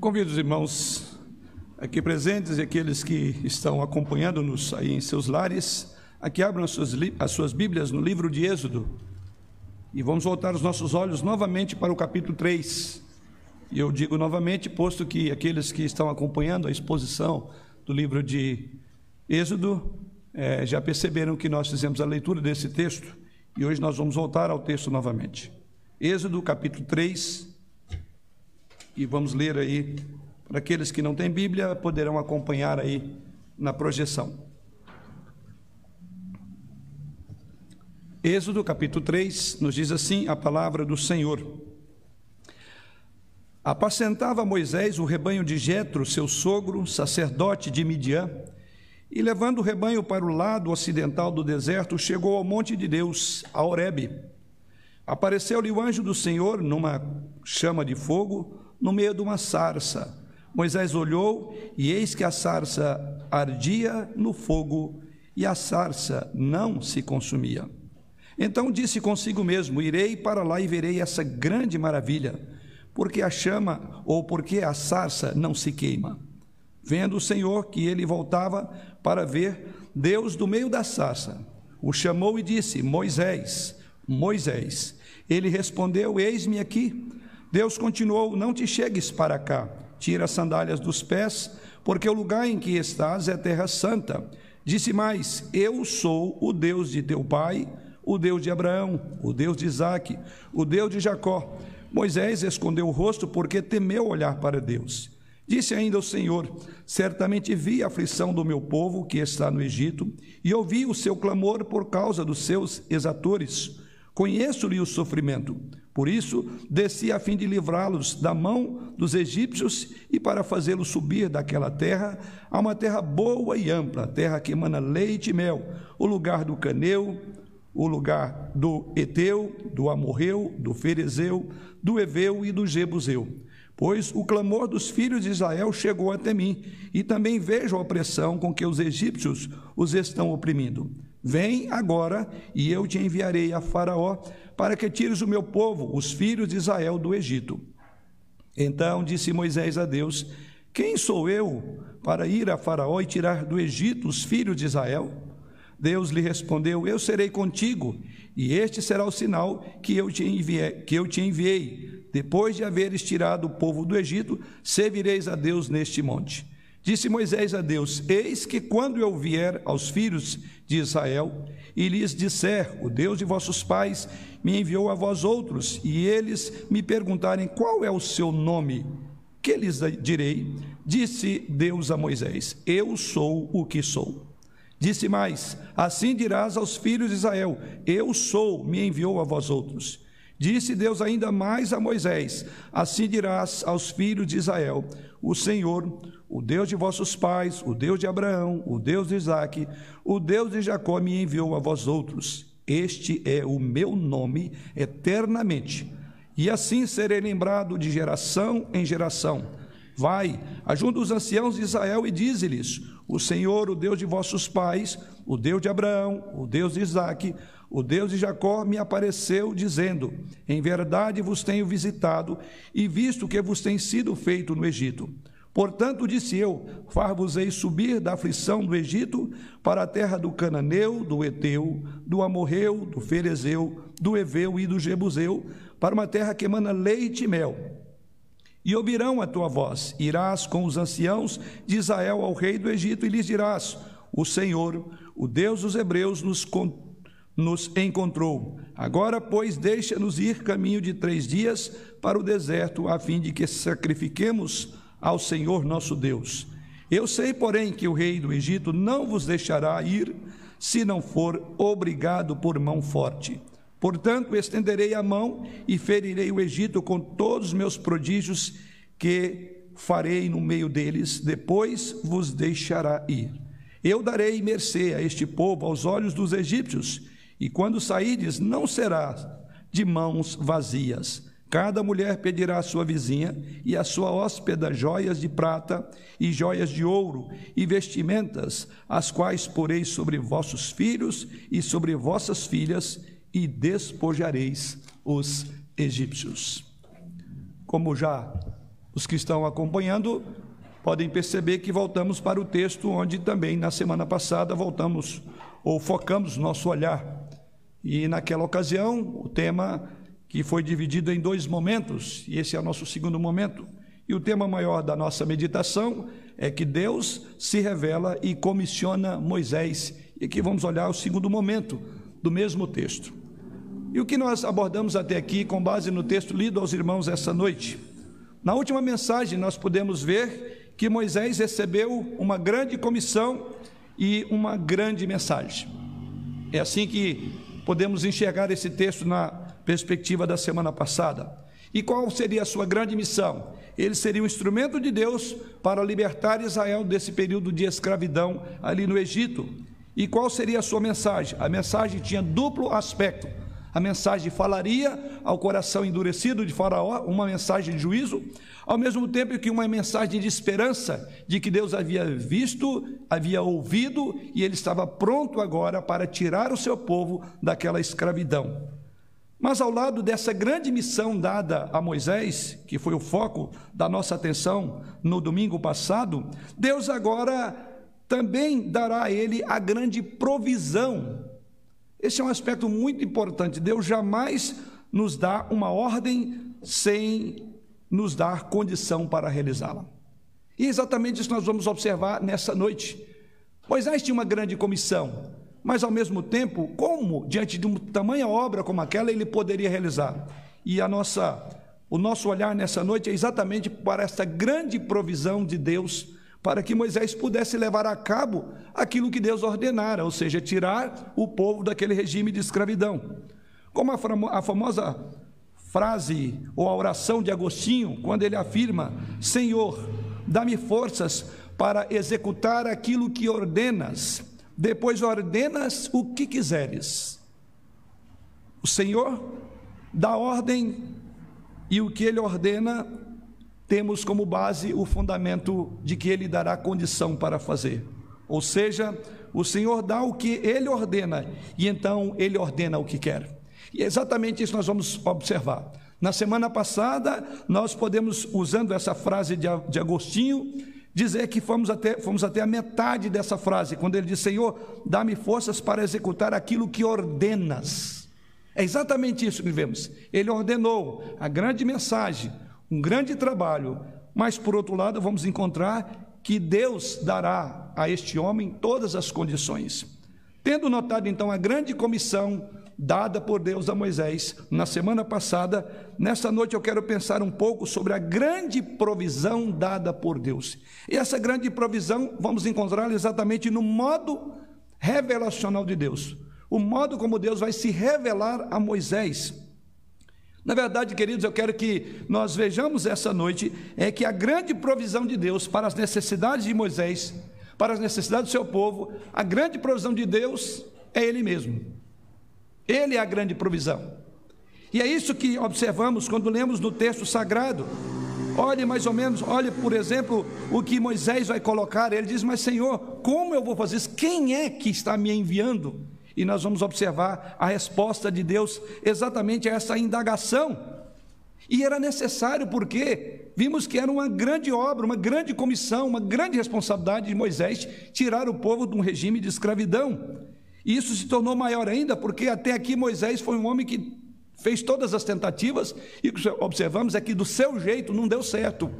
Convido os irmãos aqui presentes e aqueles que estão acompanhando-nos aí em seus lares, a que abram as suas, as suas Bíblias no livro de Êxodo. E vamos voltar os nossos olhos novamente para o capítulo 3. E eu digo novamente, posto que aqueles que estão acompanhando a exposição do livro de Êxodo é, já perceberam que nós fizemos a leitura desse texto e hoje nós vamos voltar ao texto novamente. Êxodo capítulo 3, e vamos ler aí, para aqueles que não têm Bíblia, poderão acompanhar aí na projeção. Êxodo capítulo 3 nos diz assim a palavra do Senhor. Apacentava Moisés o rebanho de Jetro, seu sogro, sacerdote de Midian, e levando o rebanho para o lado ocidental do deserto, chegou ao monte de Deus, a Horebe. Apareceu-lhe o anjo do Senhor numa chama de fogo, no meio de uma sarça. Moisés olhou e eis que a sarça ardia no fogo e a sarça não se consumia. Então disse consigo mesmo: Irei para lá e verei essa grande maravilha, porque a chama ou porque a sarça não se queima. Vendo o Senhor que ele voltava para ver, Deus do meio da sarça o chamou e disse: Moisés, Moisés. Ele respondeu: Eis-me aqui. Deus continuou: Não te chegues para cá, tira as sandálias dos pés, porque o lugar em que estás é terra santa. Disse mais: Eu sou o Deus de teu pai, o Deus de Abraão, o Deus de Isaque, o Deus de Jacó. Moisés escondeu o rosto porque temeu olhar para Deus. Disse ainda o Senhor: Certamente vi a aflição do meu povo que está no Egito, e ouvi o seu clamor por causa dos seus exatores. Conheço-lhe o sofrimento. Por isso, desci a fim de livrá-los da mão dos egípcios e para fazê-los subir daquela terra a uma terra boa e ampla, terra que emana leite e mel, o lugar do caneu, o lugar do Eteu, do Amorreu, do Ferezeu, do Eveu e do Jebuseu. Pois o clamor dos filhos de Israel chegou até mim, e também vejo a opressão com que os egípcios os estão oprimindo. Vem agora, e eu te enviarei a Faraó, para que tires o meu povo, os filhos de Israel, do Egito. Então disse Moisés a Deus: Quem sou eu para ir a Faraó e tirar do Egito os filhos de Israel? Deus lhe respondeu: Eu serei contigo, e este será o sinal que eu te enviei, que eu te enviei. Depois de haveres tirado o povo do Egito, servireis a Deus neste monte. Disse Moisés a Deus: Eis que quando eu vier aos filhos de Israel e lhes disser: O Deus de vossos pais me enviou a vós outros, e eles me perguntarem qual é o seu nome, que lhes direi? Disse Deus a Moisés: Eu sou o que sou. Disse mais: Assim dirás aos filhos de Israel: Eu sou, me enviou a vós outros. Disse Deus ainda mais a Moisés: Assim dirás aos filhos de Israel: O Senhor, o Deus de vossos pais, o Deus de Abraão, o Deus de Isaque, o Deus de Jacó me enviou a vós outros. Este é o meu nome eternamente. E assim serei lembrado de geração em geração. Vai, ajunta os anciãos de Israel e dize-lhes: O Senhor, o Deus de vossos pais, o Deus de Abraão, o Deus de Isaque, o Deus de Jacó me apareceu, dizendo: Em verdade vos tenho visitado e visto que vos tem sido feito no Egito. Portanto, disse eu: Far-vos-ei subir da aflição do Egito para a terra do Cananeu, do Eteu, do Amorreu, do Ferezeu, do Eveu e do Jebuseu, para uma terra que emana leite e mel. E ouvirão a tua voz, irás com os anciãos de Israel ao rei do Egito e lhes dirás: O Senhor, o Deus dos Hebreus, nos nos encontrou. Agora, pois, deixa-nos ir caminho de três dias para o deserto, a fim de que sacrifiquemos ao Senhor nosso Deus. Eu sei, porém, que o rei do Egito não vos deixará ir, se não for obrigado por mão forte. Portanto, estenderei a mão e ferirei o Egito com todos os meus prodígios que farei no meio deles, depois vos deixará ir. Eu darei mercê a este povo aos olhos dos egípcios, e quando saídes, não será de mãos vazias. Cada mulher pedirá à sua vizinha e à sua hóspeda joias de prata e joias de ouro e vestimentas, as quais porei sobre vossos filhos e sobre vossas filhas, e despojareis os egípcios. Como já Os que estão acompanhando podem perceber que voltamos para o texto onde também na semana passada voltamos ou focamos nosso olhar. E naquela ocasião, o tema que foi dividido em dois momentos, e esse é o nosso segundo momento. E o tema maior da nossa meditação é que Deus se revela e comissiona Moisés. E aqui vamos olhar o segundo momento do mesmo texto. E o que nós abordamos até aqui, com base no texto lido aos irmãos essa noite? Na última mensagem, nós podemos ver que Moisés recebeu uma grande comissão e uma grande mensagem. É assim que podemos enxergar esse texto na perspectiva da semana passada. E qual seria a sua grande missão? Ele seria um instrumento de Deus para libertar Israel desse período de escravidão ali no Egito. E qual seria a sua mensagem? A mensagem tinha duplo aspecto. A mensagem falaria ao coração endurecido de Faraó, uma mensagem de juízo, ao mesmo tempo que uma mensagem de esperança, de que Deus havia visto, havia ouvido e ele estava pronto agora para tirar o seu povo daquela escravidão. Mas ao lado dessa grande missão dada a Moisés, que foi o foco da nossa atenção no domingo passado, Deus agora também dará a ele a grande provisão esse é um aspecto muito importante. Deus jamais nos dá uma ordem sem nos dar condição para realizá-la. E é exatamente isso nós vamos observar nessa noite. Moisés tinha uma grande comissão, mas ao mesmo tempo, como diante de uma tamanha obra como aquela ele poderia realizar? E a nossa o nosso olhar nessa noite é exatamente para essa grande provisão de Deus para que Moisés pudesse levar a cabo aquilo que Deus ordenara, ou seja, tirar o povo daquele regime de escravidão. Como a famosa frase ou a oração de Agostinho, quando ele afirma: Senhor, dá-me forças para executar aquilo que ordenas, depois ordenas o que quiseres. O Senhor dá ordem e o que ele ordena temos como base o fundamento de que Ele dará condição para fazer. Ou seja, o Senhor dá o que Ele ordena e então Ele ordena o que quer. E é exatamente isso nós vamos observar. Na semana passada, nós podemos, usando essa frase de Agostinho, dizer que fomos até, fomos até a metade dessa frase, quando ele diz: Senhor, dá-me forças para executar aquilo que ordenas. É exatamente isso que vemos. Ele ordenou a grande mensagem, um grande trabalho, mas por outro lado, vamos encontrar que Deus dará a este homem todas as condições. Tendo notado então a grande comissão dada por Deus a Moisés na semana passada, nesta noite eu quero pensar um pouco sobre a grande provisão dada por Deus. E essa grande provisão vamos encontrá-la exatamente no modo revelacional de Deus, o modo como Deus vai se revelar a Moisés. Na verdade, queridos, eu quero que nós vejamos essa noite é que a grande provisão de Deus para as necessidades de Moisés, para as necessidades do seu povo, a grande provisão de Deus é Ele mesmo. Ele é a grande provisão. E é isso que observamos quando lemos no texto sagrado. Olhe mais ou menos, olhe, por exemplo, o que Moisés vai colocar. Ele diz: Mas Senhor, como eu vou fazer isso? Quem é que está me enviando? e nós vamos observar a resposta de Deus exatamente a essa indagação. E era necessário porque vimos que era uma grande obra, uma grande comissão, uma grande responsabilidade de Moisés tirar o povo de um regime de escravidão. E isso se tornou maior ainda porque até aqui Moisés foi um homem que fez todas as tentativas e o que observamos é que do seu jeito não deu certo.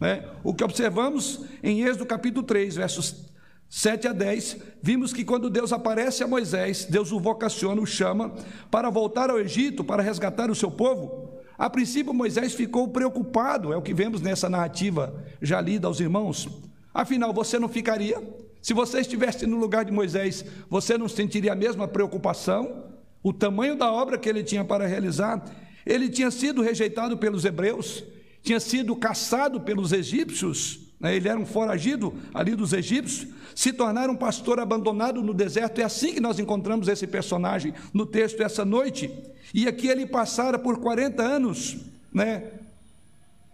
Né? O que observamos em Êxodo capítulo 3, versos 7 a 10, vimos que quando Deus aparece a Moisés, Deus o vocaciona, o chama para voltar ao Egito, para resgatar o seu povo. A princípio, Moisés ficou preocupado, é o que vemos nessa narrativa já lida aos irmãos. Afinal, você não ficaria? Se você estivesse no lugar de Moisés, você não sentiria a mesma preocupação? O tamanho da obra que ele tinha para realizar? Ele tinha sido rejeitado pelos hebreus, tinha sido caçado pelos egípcios, né? ele era um foragido ali dos egípcios, se tornar um pastor abandonado no deserto. É assim que nós encontramos esse personagem no texto essa noite. E aqui ele passara por 40 anos, né?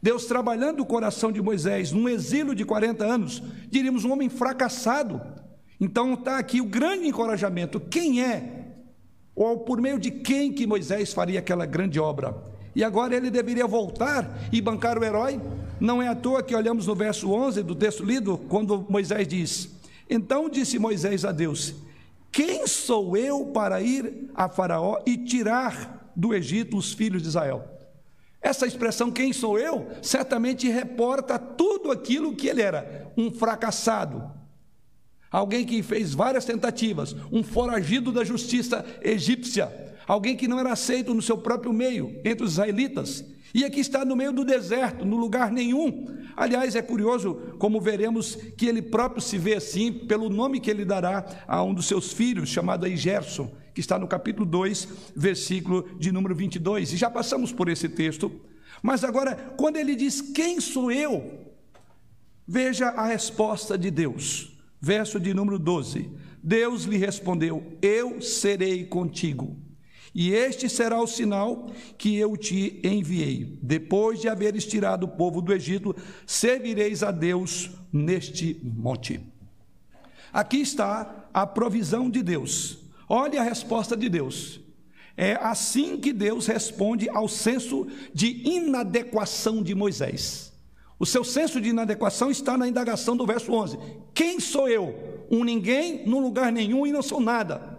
Deus trabalhando o coração de Moisés, num exílio de 40 anos, diríamos um homem fracassado. Então está aqui o grande encorajamento: quem é, ou por meio de quem que Moisés faria aquela grande obra? E agora ele deveria voltar e bancar o herói? Não é à toa que olhamos no verso 11 do texto lido, quando Moisés diz: Então disse Moisés a Deus: Quem sou eu para ir a Faraó e tirar do Egito os filhos de Israel? Essa expressão, quem sou eu, certamente reporta tudo aquilo que ele era: um fracassado, alguém que fez várias tentativas, um foragido da justiça egípcia, alguém que não era aceito no seu próprio meio, entre os israelitas, e aqui está no meio do deserto, no lugar nenhum. Aliás, é curioso como veremos que ele próprio se vê assim pelo nome que ele dará a um dos seus filhos, chamado aí Gerson, que está no capítulo 2, versículo de número 22. E já passamos por esse texto. Mas agora, quando ele diz: Quem sou eu? Veja a resposta de Deus. Verso de número 12. Deus lhe respondeu: Eu serei contigo e este será o sinal que eu te enviei. Depois de haveres tirado o povo do Egito, servireis a Deus neste monte. Aqui está a provisão de Deus. Olhe a resposta de Deus. É assim que Deus responde ao senso de inadequação de Moisés. O seu senso de inadequação está na indagação do verso 11: Quem sou eu? Um ninguém, num lugar nenhum e não sou nada.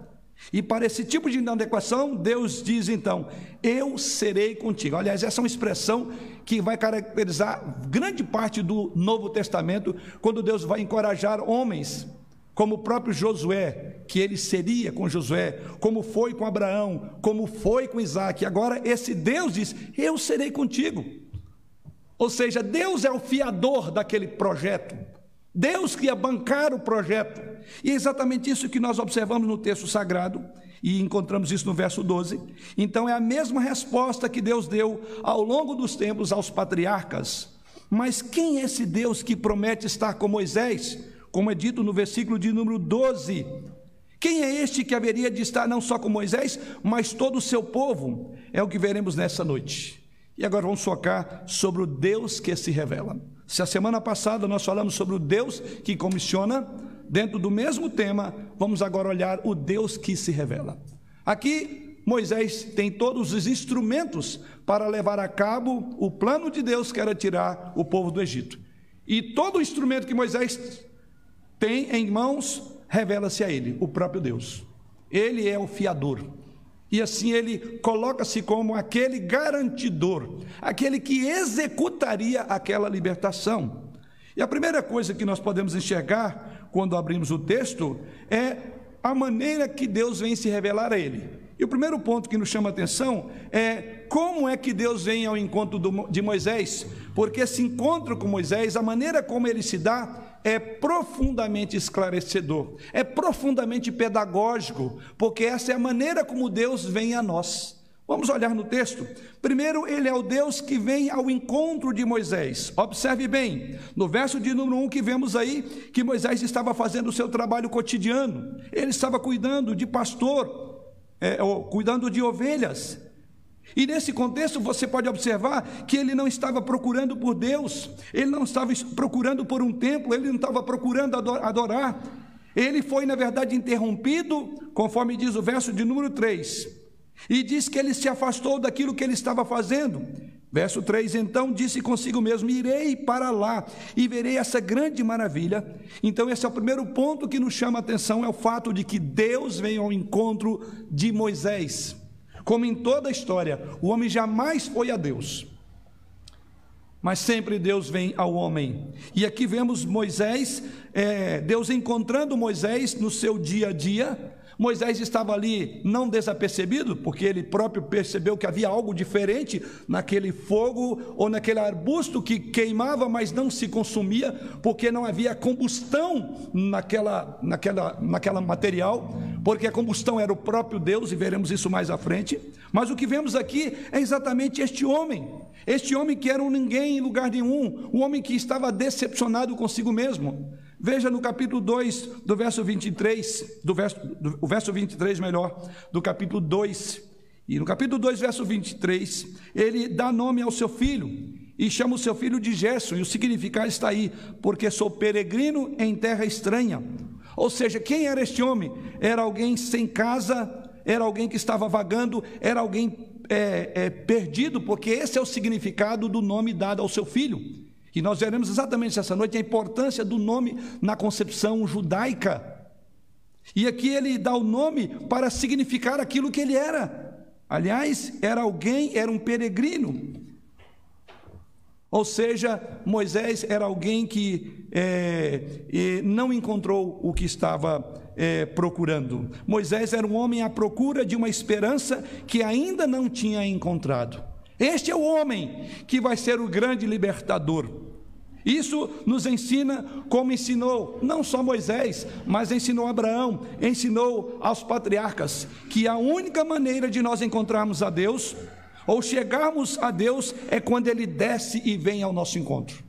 E para esse tipo de inadequação, Deus diz então: Eu serei contigo. Aliás, essa é uma expressão que vai caracterizar grande parte do Novo Testamento, quando Deus vai encorajar homens, como o próprio Josué, que ele seria com Josué, como foi com Abraão, como foi com Isaac. Agora, esse Deus diz: Eu serei contigo. Ou seja, Deus é o fiador daquele projeto. Deus que ia bancar o projeto. E é exatamente isso que nós observamos no texto sagrado, e encontramos isso no verso 12. Então é a mesma resposta que Deus deu ao longo dos tempos aos patriarcas. Mas quem é esse Deus que promete estar com Moisés, como é dito no versículo de número 12? Quem é este que haveria de estar não só com Moisés, mas todo o seu povo? É o que veremos nessa noite. E agora vamos focar sobre o Deus que se revela. Se a semana passada nós falamos sobre o Deus que comissiona, dentro do mesmo tema, vamos agora olhar o Deus que se revela. Aqui, Moisés tem todos os instrumentos para levar a cabo o plano de Deus que era tirar o povo do Egito. E todo o instrumento que Moisés tem em mãos revela-se a ele, o próprio Deus. Ele é o fiador. E assim ele coloca-se como aquele garantidor, aquele que executaria aquela libertação. E a primeira coisa que nós podemos enxergar quando abrimos o texto é a maneira que Deus vem se revelar a ele. E o primeiro ponto que nos chama a atenção é como é que Deus vem ao encontro de Moisés, porque esse encontro com Moisés, a maneira como ele se dá, é profundamente esclarecedor, é profundamente pedagógico, porque essa é a maneira como Deus vem a nós. Vamos olhar no texto. Primeiro, ele é o Deus que vem ao encontro de Moisés. Observe bem, no verso de número 1 que vemos aí, que Moisés estava fazendo o seu trabalho cotidiano, ele estava cuidando de pastor, é, cuidando de ovelhas, e nesse contexto você pode observar que ele não estava procurando por Deus, ele não estava procurando por um templo, ele não estava procurando adorar. Ele foi, na verdade, interrompido, conforme diz o verso de número 3. E diz que ele se afastou daquilo que ele estava fazendo. Verso 3: Então disse consigo mesmo: Irei para lá e verei essa grande maravilha. Então, esse é o primeiro ponto que nos chama a atenção: é o fato de que Deus vem ao encontro de Moisés. Como em toda a história, o homem jamais foi a Deus. Mas sempre Deus vem ao homem. E aqui vemos Moisés, é, Deus encontrando Moisés no seu dia a dia, Moisés estava ali não desapercebido, porque ele próprio percebeu que havia algo diferente naquele fogo ou naquele arbusto que queimava, mas não se consumia, porque não havia combustão naquela, naquela, naquela material, porque a combustão era o próprio Deus, e veremos isso mais à frente. Mas o que vemos aqui é exatamente este homem, este homem que era um ninguém em lugar nenhum, um homem que estava decepcionado consigo mesmo. Veja no capítulo 2, do verso 23, do verso, do, o verso 23 melhor, do capítulo 2. E no capítulo 2, verso 23, ele dá nome ao seu filho e chama o seu filho de Gerson, e o significado está aí, porque sou peregrino em terra estranha. Ou seja, quem era este homem? Era alguém sem casa, era alguém que estava vagando, era alguém é, é, perdido, porque esse é o significado do nome dado ao seu filho. E nós veremos exatamente essa noite a importância do nome na concepção judaica. E aqui ele dá o nome para significar aquilo que ele era. Aliás, era alguém, era um peregrino. Ou seja, Moisés era alguém que é, não encontrou o que estava é, procurando. Moisés era um homem à procura de uma esperança que ainda não tinha encontrado. Este é o homem que vai ser o grande libertador. Isso nos ensina como ensinou não só Moisés, mas ensinou Abraão, ensinou aos patriarcas, que a única maneira de nós encontrarmos a Deus, ou chegarmos a Deus, é quando Ele desce e vem ao nosso encontro.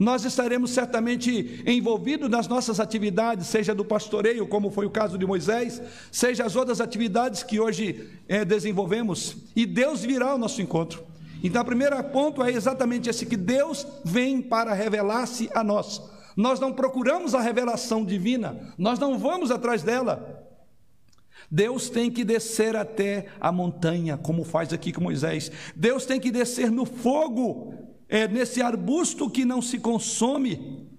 Nós estaremos certamente envolvidos nas nossas atividades, seja do pastoreio, como foi o caso de Moisés, seja as outras atividades que hoje é, desenvolvemos, e Deus virá ao nosso encontro. Então, o primeiro ponto é exatamente esse: que Deus vem para revelar-se a nós. Nós não procuramos a revelação divina, nós não vamos atrás dela. Deus tem que descer até a montanha, como faz aqui com Moisés. Deus tem que descer no fogo é, nesse arbusto que não se consome,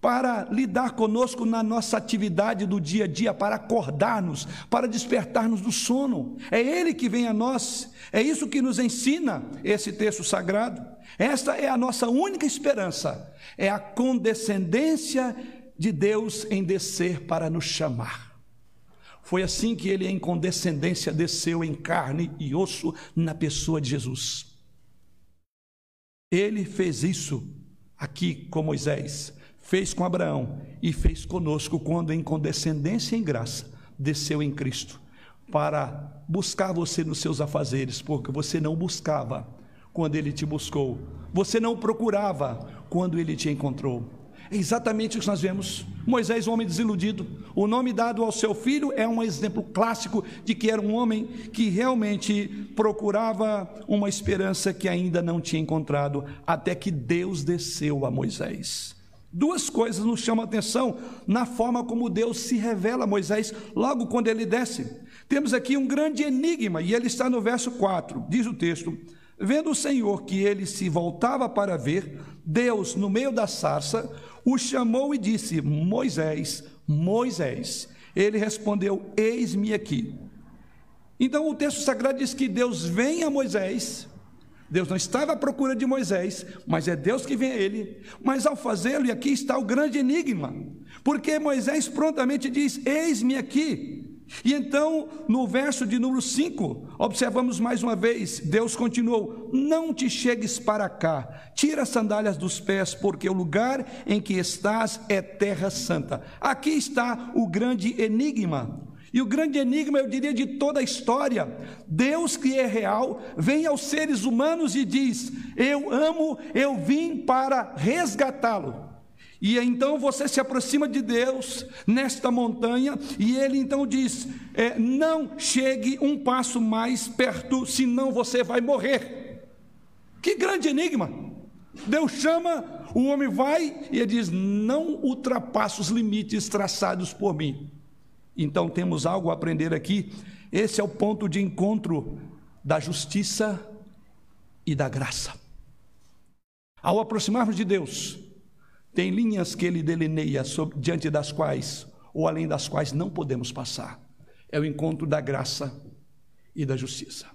para lidar conosco na nossa atividade do dia a dia, para acordar-nos, para despertar-nos do sono. É Ele que vem a nós, é isso que nos ensina esse texto sagrado. Esta é a nossa única esperança, é a condescendência de Deus em descer para nos chamar. Foi assim que ele, em condescendência, desceu em carne e osso na pessoa de Jesus. Ele fez isso aqui com Moisés, fez com Abraão e fez conosco quando, em condescendência e em graça, desceu em Cristo para buscar você nos seus afazeres, porque você não buscava quando ele te buscou, você não procurava quando ele te encontrou. É exatamente o que nós vemos. Moisés, um homem desiludido. O nome dado ao seu filho é um exemplo clássico de que era um homem que realmente procurava uma esperança que ainda não tinha encontrado, até que Deus desceu a Moisés. Duas coisas nos chamam a atenção na forma como Deus se revela a Moisés logo quando ele desce. Temos aqui um grande enigma, e ele está no verso 4, diz o texto. Vendo o Senhor que ele se voltava para ver, Deus, no meio da sarça, o chamou e disse: Moisés, Moisés. Ele respondeu: Eis-me aqui. Então o texto sagrado diz que Deus vem a Moisés. Deus não estava à procura de Moisés, mas é Deus que vem a ele. Mas ao fazê-lo, e aqui está o grande enigma, porque Moisés prontamente diz: Eis-me aqui. E então, no verso de número 5, observamos mais uma vez: Deus continuou: Não te chegues para cá, tira as sandálias dos pés, porque o lugar em que estás é terra santa. Aqui está o grande enigma. E o grande enigma, eu diria, de toda a história: Deus que é real, vem aos seres humanos e diz: Eu amo, eu vim para resgatá-lo. E então você se aproxima de Deus nesta montanha, e ele então diz: é, Não chegue um passo mais perto, senão você vai morrer. Que grande enigma! Deus chama, o homem vai e ele diz: Não ultrapasse os limites traçados por mim. Então temos algo a aprender aqui. Esse é o ponto de encontro da justiça e da graça. Ao aproximarmos de Deus, tem linhas que ele delineia sobre, diante das quais, ou além das quais, não podemos passar. É o encontro da graça e da justiça.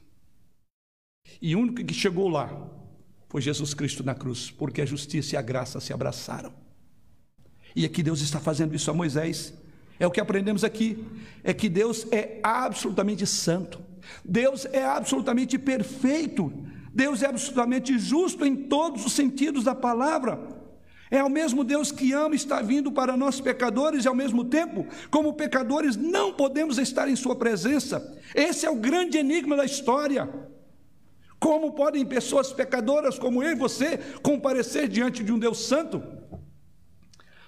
E o único que chegou lá foi Jesus Cristo na cruz, porque a justiça e a graça se abraçaram. E aqui Deus está fazendo isso a Moisés. É o que aprendemos aqui: é que Deus é absolutamente santo, Deus é absolutamente perfeito, Deus é absolutamente justo em todos os sentidos da palavra. É o mesmo Deus que ama está vindo para nós pecadores e ao mesmo tempo, como pecadores, não podemos estar em Sua presença. Esse é o grande enigma da história. Como podem pessoas pecadoras como eu e você comparecer diante de um Deus santo?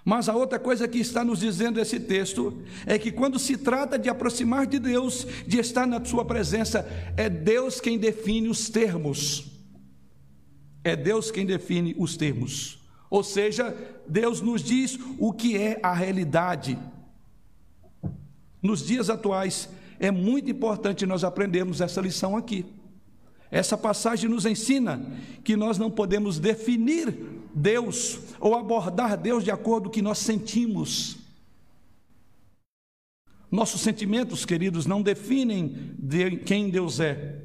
Mas a outra coisa que está nos dizendo esse texto é que quando se trata de aproximar de Deus, de estar na Sua presença, é Deus quem define os termos. É Deus quem define os termos. Ou seja, Deus nos diz o que é a realidade. Nos dias atuais, é muito importante nós aprendermos essa lição aqui. Essa passagem nos ensina que nós não podemos definir Deus ou abordar Deus de acordo com o que nós sentimos. Nossos sentimentos, queridos, não definem de quem Deus é.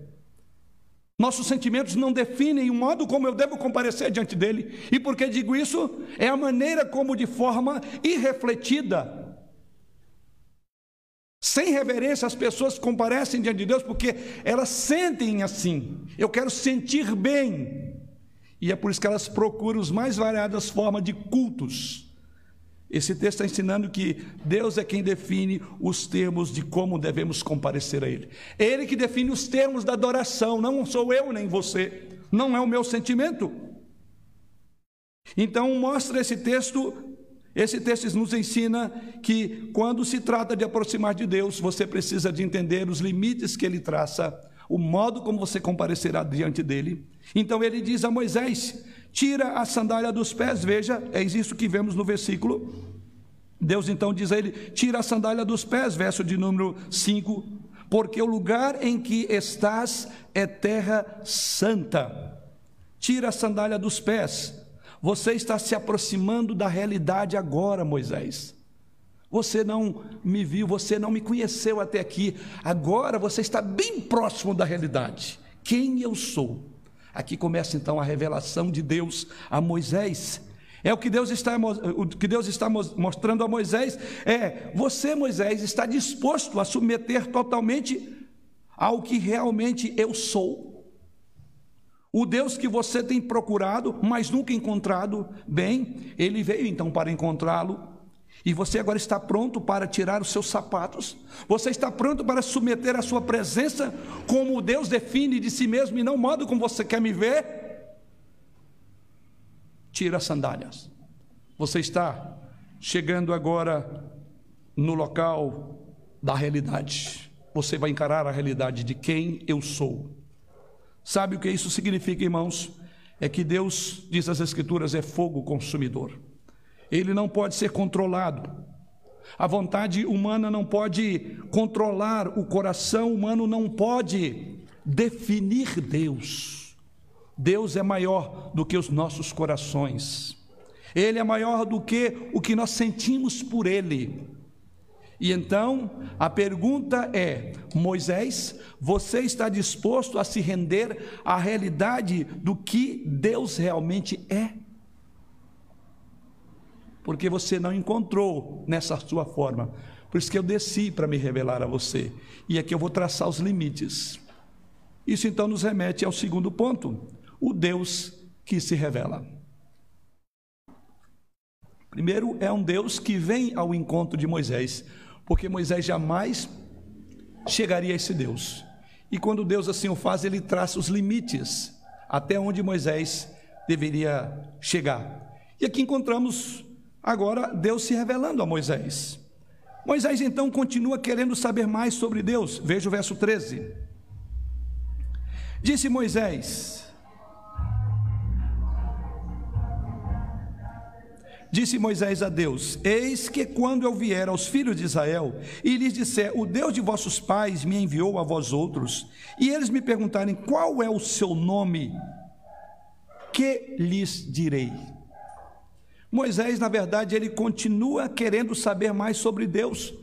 Nossos sentimentos não definem o modo como eu devo comparecer diante dele. E por que digo isso? É a maneira como, de forma irrefletida, sem reverência, as pessoas comparecem diante de Deus porque elas sentem assim. Eu quero sentir bem. E é por isso que elas procuram as mais variadas formas de cultos. Esse texto está ensinando que Deus é quem define os termos de como devemos comparecer a Ele. É Ele que define os termos da adoração, não sou eu nem você, não é o meu sentimento. Então, mostra esse texto, esse texto nos ensina que quando se trata de aproximar de Deus, você precisa de entender os limites que Ele traça, o modo como você comparecerá diante dele. Então, ele diz a Moisés: tira a sandália dos pés, veja, é isso que vemos no versículo. Deus então diz a ele: tira a sandália dos pés, verso de número 5, porque o lugar em que estás é terra santa. Tira a sandália dos pés. Você está se aproximando da realidade agora, Moisés. Você não me viu, você não me conheceu até aqui. Agora você está bem próximo da realidade. Quem eu sou? Aqui começa então a revelação de Deus a Moisés. É o que Deus está, o que Deus está mostrando a Moisés. É, você, Moisés, está disposto a submeter totalmente ao que realmente eu sou. O Deus que você tem procurado, mas nunca encontrado, bem, ele veio então para encontrá-lo e você agora está pronto para tirar os seus sapatos? Você está pronto para submeter a sua presença como Deus define de si mesmo e não modo como você quer me ver? Tira as sandálias. Você está chegando agora no local da realidade. Você vai encarar a realidade de quem eu sou. Sabe o que isso significa, irmãos? É que Deus, diz as Escrituras, é fogo consumidor ele não pode ser controlado. A vontade humana não pode controlar, o coração humano não pode definir Deus. Deus é maior do que os nossos corações, Ele é maior do que o que nós sentimos por Ele. E então a pergunta é: Moisés, você está disposto a se render à realidade do que Deus realmente é? Porque você não encontrou nessa sua forma. Por isso que eu desci para me revelar a você. E aqui eu vou traçar os limites. Isso então nos remete ao segundo ponto: o Deus que se revela. Primeiro, é um Deus que vem ao encontro de Moisés, porque Moisés jamais chegaria a esse Deus. E quando Deus assim o faz, ele traça os limites até onde Moisés deveria chegar. E aqui encontramos Agora, Deus se revelando a Moisés. Moisés então continua querendo saber mais sobre Deus. Veja o verso 13. Disse Moisés: Disse Moisés a Deus: Eis que quando eu vier aos filhos de Israel e lhes disser: O Deus de vossos pais me enviou a vós outros, e eles me perguntarem qual é o seu nome, que lhes direi? Moisés, na verdade, ele continua querendo saber mais sobre Deus.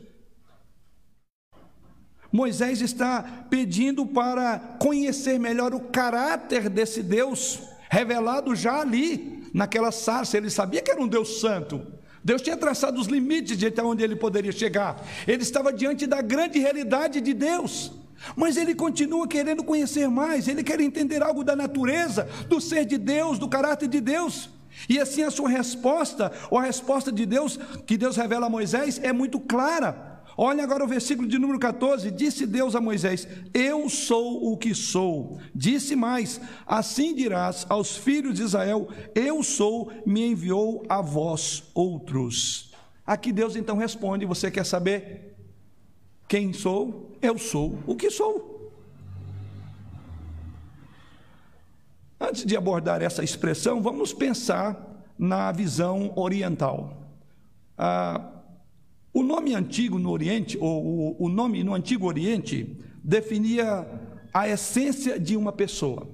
Moisés está pedindo para conhecer melhor o caráter desse Deus, revelado já ali, naquela sarça. Ele sabia que era um Deus santo. Deus tinha traçado os limites de até onde ele poderia chegar. Ele estava diante da grande realidade de Deus. Mas ele continua querendo conhecer mais, ele quer entender algo da natureza, do ser de Deus, do caráter de Deus. E assim a sua resposta, ou a resposta de Deus, que Deus revela a Moisés, é muito clara. Olha agora o versículo de número 14: Disse Deus a Moisés: Eu sou o que sou. Disse mais: Assim dirás aos filhos de Israel: Eu sou, me enviou a vós outros. Aqui Deus então responde: Você quer saber quem sou? Eu sou o que sou. Antes de abordar essa expressão, vamos pensar na visão oriental. Ah, o nome antigo no Oriente, ou o, nome no Antigo Oriente, definia a essência de uma pessoa.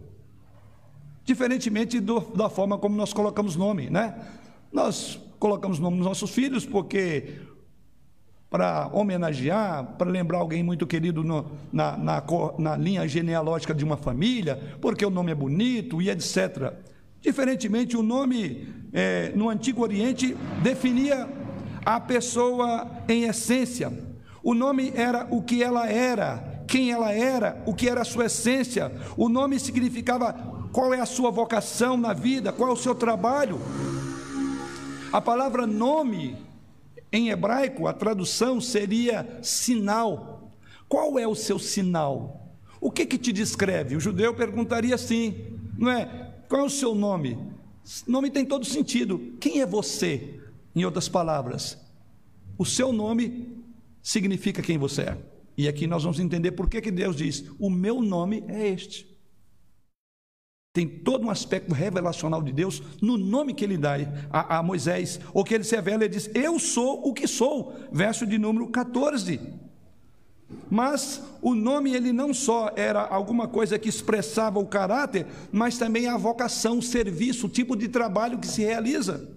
Diferentemente do, da forma como nós colocamos nome, né? Nós colocamos nome nos nossos filhos porque para homenagear, para lembrar alguém muito querido no, na, na, na, linha genealógica de uma família, porque o nome é bonito e etc. Diferentemente, o nome é, no Antigo Oriente definia a pessoa em essência. O nome era o que ela era, quem ela era, o que era a sua essência. O nome significava qual é a sua vocação na vida, qual é o seu trabalho. A palavra nome em hebraico, a tradução seria sinal. Qual é o seu sinal? O que que te descreve? O judeu perguntaria assim, não é? Qual é o seu nome? Nome tem todo sentido. Quem é você? Em outras palavras, o seu nome significa quem você é. E aqui nós vamos entender por que, que Deus diz: O meu nome é este. Tem todo um aspecto revelacional de Deus no nome que ele dá a, a Moisés, ou que ele se revela e diz: Eu sou o que sou, verso de número 14. Mas o nome ele não só era alguma coisa que expressava o caráter, mas também a vocação, o serviço, o tipo de trabalho que se realiza.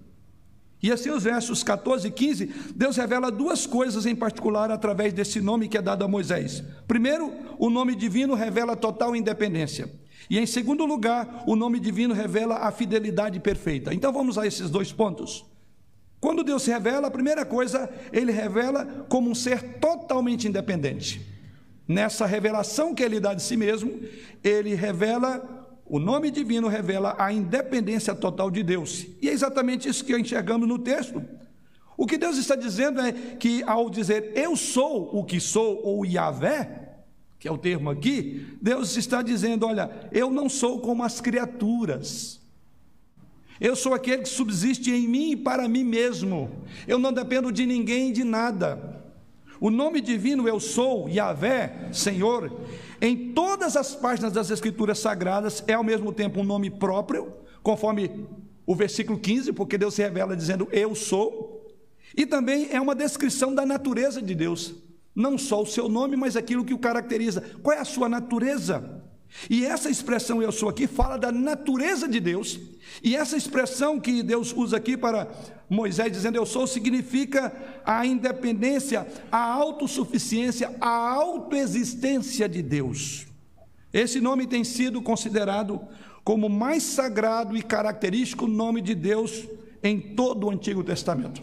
E assim, os versos 14 e 15, Deus revela duas coisas em particular através desse nome que é dado a Moisés. Primeiro, o nome divino revela total independência. E em segundo lugar, o nome divino revela a fidelidade perfeita. Então vamos a esses dois pontos. Quando Deus se revela, a primeira coisa, ele revela como um ser totalmente independente. Nessa revelação que ele dá de si mesmo, ele revela, o nome divino revela a independência total de Deus. E é exatamente isso que enxergamos no texto. O que Deus está dizendo é que ao dizer eu sou o que sou, ou Yahvé, que é o termo aqui, Deus está dizendo: olha, eu não sou como as criaturas. Eu sou aquele que subsiste em mim e para mim mesmo. Eu não dependo de ninguém e de nada. O nome divino eu sou, Yahvé, Senhor, em todas as páginas das Escrituras Sagradas é ao mesmo tempo um nome próprio, conforme o versículo 15, porque Deus se revela dizendo eu sou, e também é uma descrição da natureza de Deus não só o seu nome, mas aquilo que o caracteriza. Qual é a sua natureza? E essa expressão eu sou aqui fala da natureza de Deus. E essa expressão que Deus usa aqui para Moisés dizendo eu sou significa a independência, a autossuficiência, a autoexistência de Deus. Esse nome tem sido considerado como mais sagrado e característico nome de Deus em todo o Antigo Testamento.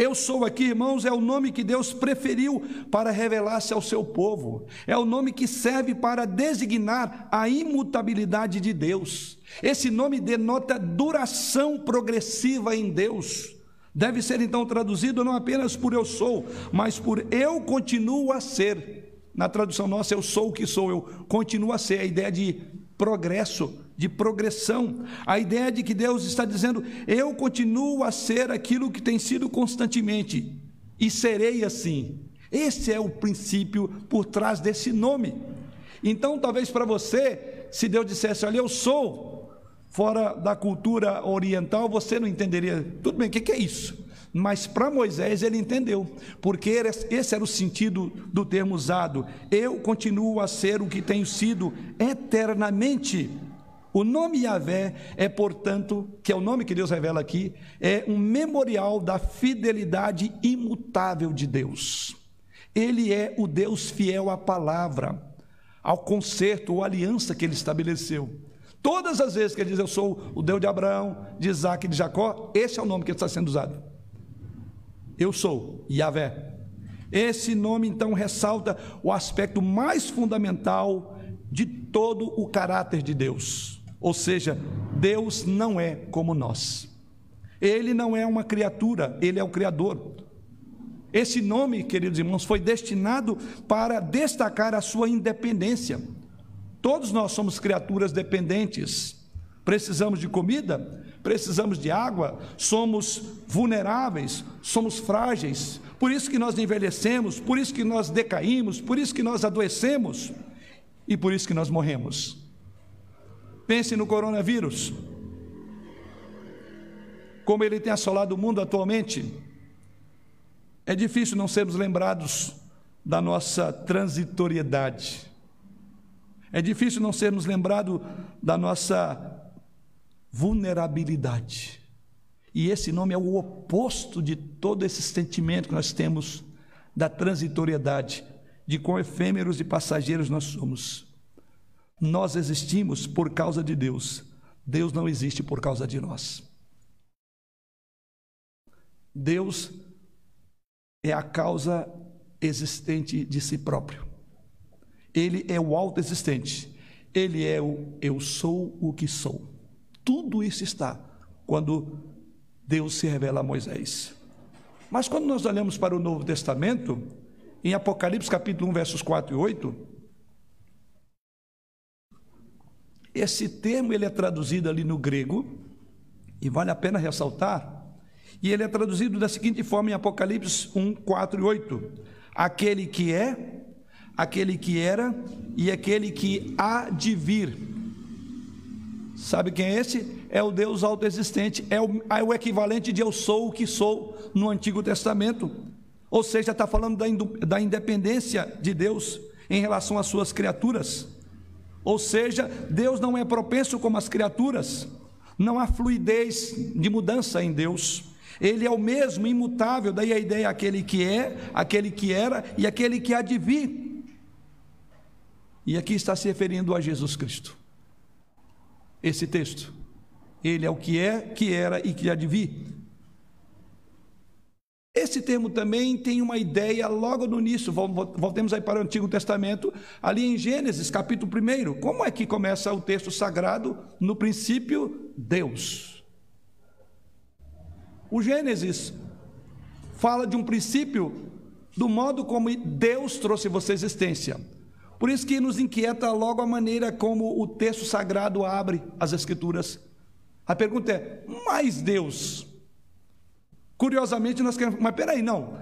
Eu sou aqui, irmãos, é o nome que Deus preferiu para revelar-se ao seu povo. É o nome que serve para designar a imutabilidade de Deus. Esse nome denota duração progressiva em Deus. Deve ser então traduzido não apenas por eu sou, mas por eu continuo a ser. Na tradução nossa, eu sou o que sou, eu continuo a ser. A ideia de progresso, de progressão. A ideia de que Deus está dizendo: eu continuo a ser aquilo que tem sido constantemente e serei assim. Esse é o princípio por trás desse nome. Então, talvez para você, se Deus dissesse: Olha, eu sou, fora da cultura oriental, você não entenderia. Tudo bem, o que é isso? Mas para Moisés ele entendeu, porque esse era o sentido do termo usado. Eu continuo a ser o que tenho sido eternamente. O nome Yahvé é, portanto, que é o nome que Deus revela aqui, é um memorial da fidelidade imutável de Deus. Ele é o Deus fiel à palavra, ao concerto ou aliança que ele estabeleceu. Todas as vezes que ele diz eu sou o Deus de Abraão, de Isaac e de Jacó, esse é o nome que está sendo usado. Eu sou Yahvé. Esse nome então ressalta o aspecto mais fundamental de todo o caráter de Deus. Ou seja, Deus não é como nós. Ele não é uma criatura, ele é o Criador. Esse nome, queridos irmãos, foi destinado para destacar a sua independência. Todos nós somos criaturas dependentes. Precisamos de comida, precisamos de água, somos vulneráveis, somos frágeis. Por isso que nós envelhecemos, por isso que nós decaímos, por isso que nós adoecemos e por isso que nós morremos. Pense no coronavírus. Como ele tem assolado o mundo atualmente, é difícil não sermos lembrados da nossa transitoriedade. É difícil não sermos lembrados da nossa vulnerabilidade. E esse nome é o oposto de todo esse sentimento que nós temos da transitoriedade, de quão efêmeros e passageiros nós somos. Nós existimos por causa de Deus, Deus não existe por causa de nós. Deus é a causa existente de si próprio. Ele é o autoexistente. Ele é o eu sou o que sou. Tudo isso está quando Deus se revela a Moisés. Mas quando nós olhamos para o Novo Testamento, em Apocalipse capítulo 1, versos 4 e 8, esse termo ele é traduzido ali no grego, e vale a pena ressaltar, e ele é traduzido da seguinte forma em Apocalipse 1, 4 e 8: Aquele que é, aquele que era e aquele que há de vir. Sabe quem é esse? É o Deus autoexistente, é o, é o equivalente de eu sou o que sou no Antigo Testamento. Ou seja, está falando da, da independência de Deus em relação às suas criaturas. Ou seja, Deus não é propenso como as criaturas, não há fluidez de mudança em Deus. Ele é o mesmo, imutável, daí a ideia aquele que é, aquele que era e aquele que há de vir. E aqui está se referindo a Jesus Cristo. Esse texto. Ele é o que é, que era e que há de vir. Esse termo também tem uma ideia logo no início, voltemos aí para o Antigo Testamento, ali em Gênesis, capítulo 1. Como é que começa o texto sagrado? No princípio, Deus. O Gênesis fala de um princípio do modo como Deus trouxe você à existência. Por isso que nos inquieta logo a maneira como o texto sagrado abre as escrituras. A pergunta é: mas Deus? Curiosamente nós queremos, mas peraí, não.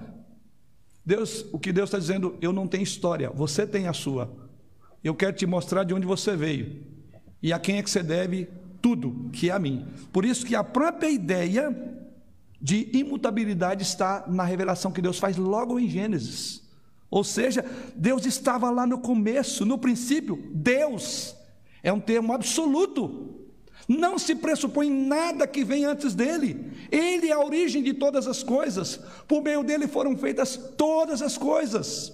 Deus, o que Deus está dizendo, eu não tenho história, você tem a sua. Eu quero te mostrar de onde você veio e a quem é que você deve tudo, que é a mim. Por isso que a própria ideia de imutabilidade está na revelação que Deus faz logo em Gênesis. Ou seja, Deus estava lá no começo, no princípio. Deus é um termo absoluto. Não se pressupõe nada que vem antes dele. Ele é a origem de todas as coisas. Por meio dele foram feitas todas as coisas.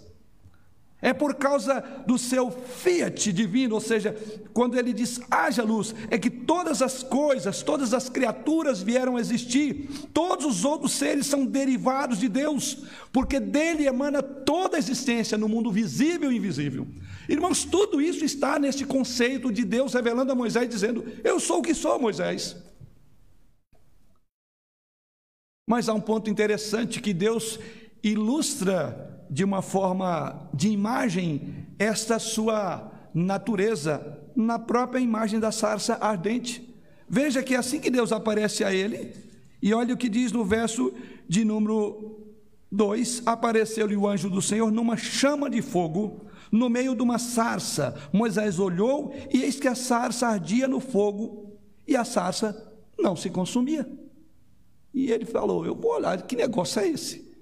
É por causa do seu fiat divino, ou seja, quando ele diz haja luz, é que todas as coisas, todas as criaturas vieram a existir, todos os outros seres são derivados de Deus, porque dele emana toda a existência no mundo visível e invisível. Irmãos, tudo isso está nesse conceito de Deus revelando a Moisés, dizendo: Eu sou o que sou, Moisés. Mas há um ponto interessante que Deus ilustra de uma forma de imagem esta sua natureza na própria imagem da sarça ardente. Veja que é assim que Deus aparece a ele, e olha o que diz no verso de número 2: apareceu-lhe o anjo do Senhor numa chama de fogo, no meio de uma sarça. Moisés olhou e eis que a sarça ardia no fogo, e a sarça não se consumia. E ele falou: Eu vou olhar, que negócio é esse?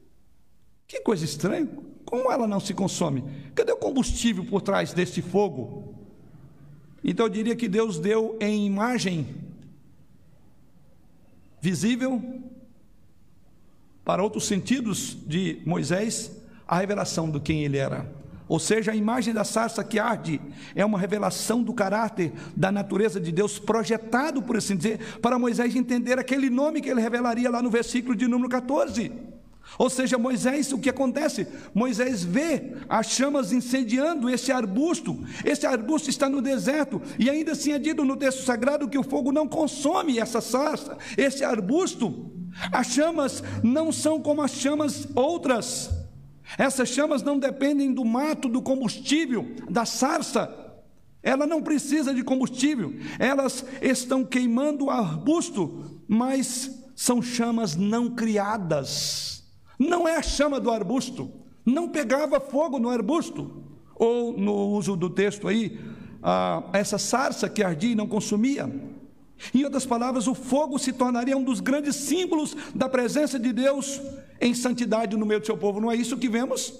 Que coisa estranha. Como ela não se consome? Cadê o combustível por trás desse fogo? Então eu diria que Deus deu em imagem visível para outros sentidos de Moisés a revelação do quem ele era. Ou seja, a imagem da sarça que arde é uma revelação do caráter, da natureza de Deus, projetado, por assim dizer, para Moisés entender aquele nome que ele revelaria lá no versículo de número 14. Ou seja, Moisés, o que acontece? Moisés vê as chamas incendiando esse arbusto. Esse arbusto está no deserto e ainda assim é dito no texto sagrado que o fogo não consome essa sarça, esse arbusto. As chamas não são como as chamas outras. Essas chamas não dependem do mato, do combustível, da sarça. Ela não precisa de combustível. Elas estão queimando o arbusto, mas são chamas não criadas. Não é a chama do arbusto, não pegava fogo no arbusto, ou no uso do texto aí, ah, essa sarça que ardia e não consumia. Em outras palavras, o fogo se tornaria um dos grandes símbolos da presença de Deus em santidade no meio do seu povo. Não é isso que vemos?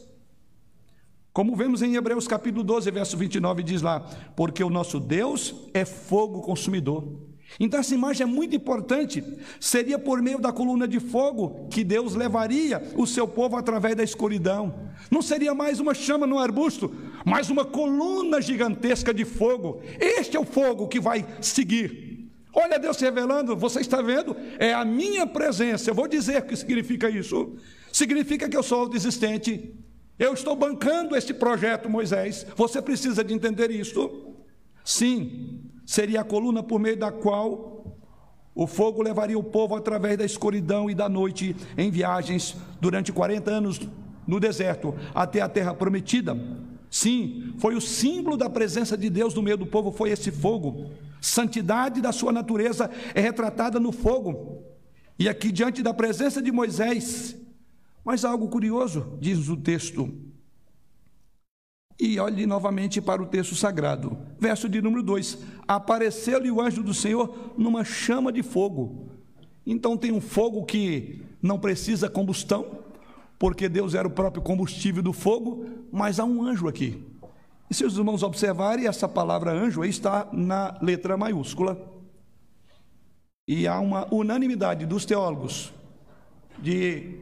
Como vemos em Hebreus capítulo 12, verso 29, diz lá: Porque o nosso Deus é fogo consumidor. Então, essa imagem é muito importante. Seria por meio da coluna de fogo que Deus levaria o seu povo através da escuridão. Não seria mais uma chama no arbusto, mas uma coluna gigantesca de fogo. Este é o fogo que vai seguir. Olha Deus revelando, você está vendo? É a minha presença. Eu vou dizer o que significa isso. Significa que eu sou autoexistente. Eu estou bancando este projeto, Moisés. Você precisa de entender isso. Sim, seria a coluna por meio da qual o fogo levaria o povo através da escuridão e da noite em viagens durante 40 anos no deserto até a terra prometida. Sim, foi o símbolo da presença de Deus no meio do povo, foi esse fogo. Santidade da sua natureza é retratada no fogo. E aqui diante da presença de Moisés, mas algo curioso, diz o texto. E olhe novamente para o texto sagrado, verso de número 2: Apareceu-lhe o anjo do Senhor numa chama de fogo. Então tem um fogo que não precisa combustão, porque Deus era o próprio combustível do fogo, mas há um anjo aqui. E se os irmãos observarem, essa palavra anjo aí está na letra maiúscula. E há uma unanimidade dos teólogos de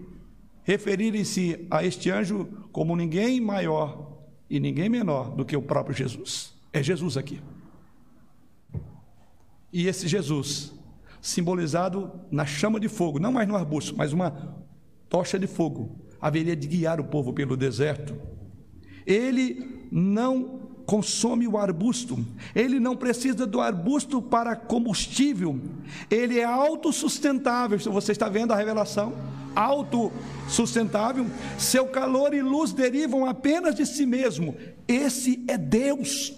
referirem-se a este anjo como ninguém maior e ninguém menor do que o próprio Jesus. É Jesus aqui. E esse Jesus, simbolizado na chama de fogo, não mais no arbusto, mas uma tocha de fogo, haveria de guiar o povo pelo deserto. Ele não consome o arbusto, ele não precisa do arbusto para combustível, ele é autossustentável. Você está vendo a revelação? Autossustentável, seu calor e luz derivam apenas de si mesmo. Esse é Deus,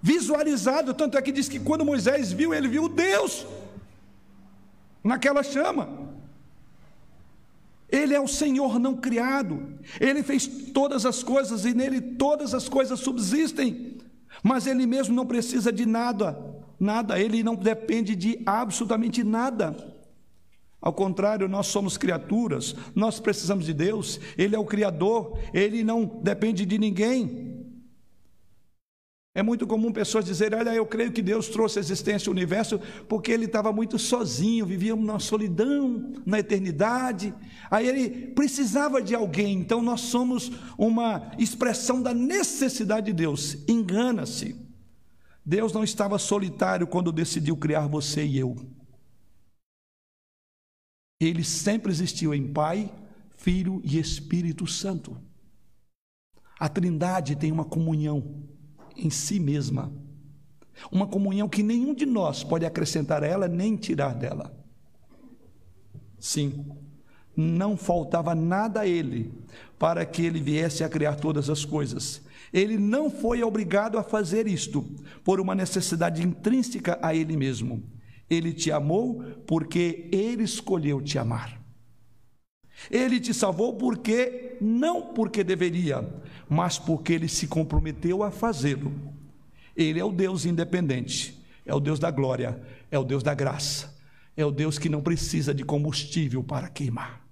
visualizado. Tanto é que diz que quando Moisés viu, ele viu Deus naquela chama. Ele é o Senhor não criado. Ele fez todas as coisas e nele todas as coisas subsistem. Mas ele mesmo não precisa de nada, nada, ele não depende de absolutamente nada. Ao contrário, nós somos criaturas, nós precisamos de Deus, Ele é o Criador, Ele não depende de ninguém. É muito comum pessoas dizerem: Olha, eu creio que Deus trouxe a existência ao universo porque ele estava muito sozinho, vivia uma solidão na eternidade. Aí ele precisava de alguém, então nós somos uma expressão da necessidade de Deus. Engana-se. Deus não estava solitário quando decidiu criar você e eu. Ele sempre existiu em Pai, Filho e Espírito Santo. A Trindade tem uma comunhão em si mesma. Uma comunhão que nenhum de nós pode acrescentar a ela nem tirar dela. Sim, não faltava nada a ele para que ele viesse a criar todas as coisas. Ele não foi obrigado a fazer isto por uma necessidade intrínseca a ele mesmo. Ele te amou porque ele escolheu te amar. Ele te salvou porque não porque deveria, mas porque ele se comprometeu a fazê-lo. Ele é o Deus independente, é o Deus da glória, é o Deus da graça, é o Deus que não precisa de combustível para queimar.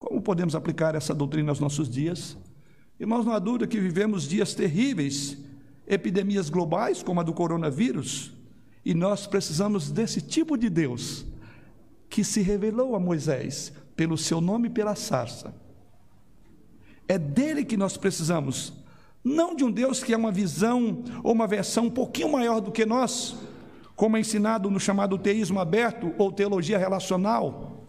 Como podemos aplicar essa doutrina aos nossos dias? Irmãos, não há dúvida que vivemos dias terríveis, epidemias globais, como a do coronavírus, e nós precisamos desse tipo de Deus que se revelou a Moisés pelo seu nome e pela sarça. É dele que nós precisamos, não de um Deus que é uma visão ou uma versão um pouquinho maior do que nós, como é ensinado no chamado teísmo aberto ou teologia relacional,